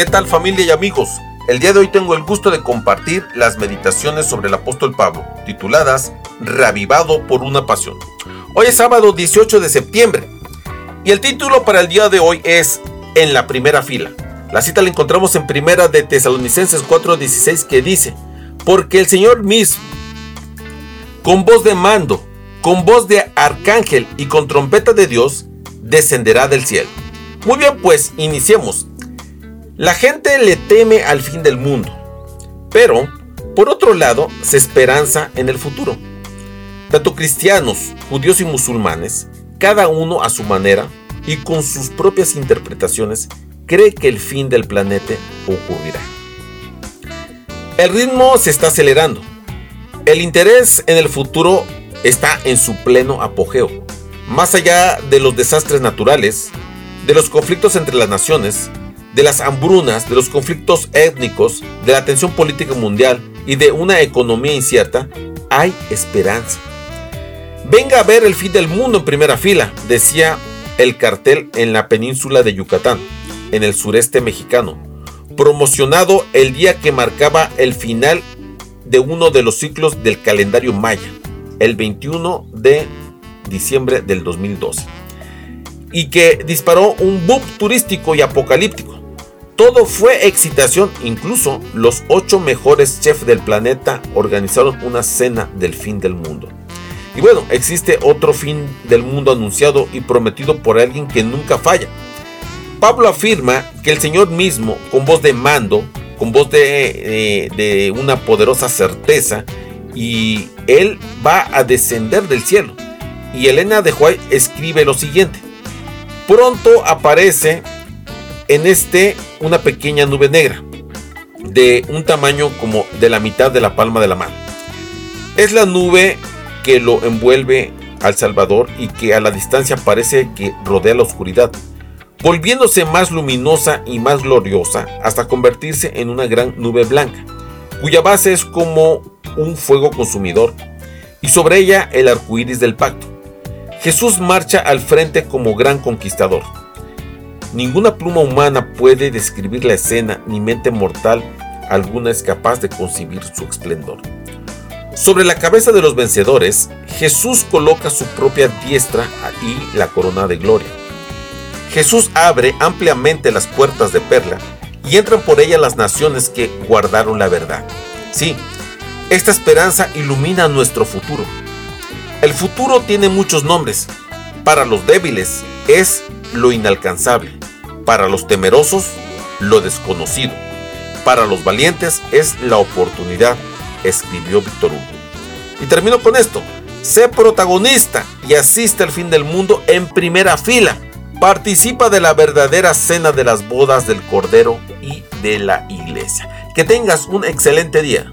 ¿Qué tal familia y amigos? El día de hoy tengo el gusto de compartir las meditaciones sobre el apóstol Pablo, tituladas Reavivado por una pasión. Hoy es sábado 18 de septiembre y el título para el día de hoy es En la primera fila. La cita la encontramos en primera de Tesalonicenses 4:16 que dice, porque el Señor mismo, con voz de mando, con voz de arcángel y con trompeta de Dios, descenderá del cielo. Muy bien, pues iniciemos. La gente le teme al fin del mundo, pero por otro lado se esperanza en el futuro. Tanto cristianos, judíos y musulmanes, cada uno a su manera y con sus propias interpretaciones, cree que el fin del planeta ocurrirá. El ritmo se está acelerando. El interés en el futuro está en su pleno apogeo. Más allá de los desastres naturales, de los conflictos entre las naciones, de las hambrunas, de los conflictos étnicos, de la tensión política mundial y de una economía incierta, hay esperanza. Venga a ver el fin del mundo en primera fila, decía el cartel en la península de Yucatán, en el sureste mexicano, promocionado el día que marcaba el final de uno de los ciclos del calendario maya, el 21 de diciembre del 2012, y que disparó un boom turístico y apocalíptico todo fue excitación, incluso los ocho mejores chefs del planeta organizaron una cena del fin del mundo. Y bueno, existe otro fin del mundo anunciado y prometido por alguien que nunca falla. Pablo afirma que el Señor mismo, con voz de mando, con voz de, de una poderosa certeza, y Él va a descender del cielo. Y Elena de White escribe lo siguiente. Pronto aparece en este una pequeña nube negra de un tamaño como de la mitad de la palma de la mano. Es la nube que lo envuelve al Salvador y que a la distancia parece que rodea la oscuridad, volviéndose más luminosa y más gloriosa hasta convertirse en una gran nube blanca, cuya base es como un fuego consumidor y sobre ella el arco iris del pacto. Jesús marcha al frente como gran conquistador Ninguna pluma humana puede describir la escena, ni mente mortal alguna es capaz de concebir su esplendor. Sobre la cabeza de los vencedores, Jesús coloca su propia diestra y la corona de gloria. Jesús abre ampliamente las puertas de perla y entran por ella las naciones que guardaron la verdad. Sí, esta esperanza ilumina nuestro futuro. El futuro tiene muchos nombres. Para los débiles es lo inalcanzable. Para los temerosos, lo desconocido. Para los valientes es la oportunidad, escribió Víctor Hugo. Y termino con esto. Sé protagonista y asiste al fin del mundo en primera fila. Participa de la verdadera cena de las bodas del Cordero y de la iglesia. Que tengas un excelente día.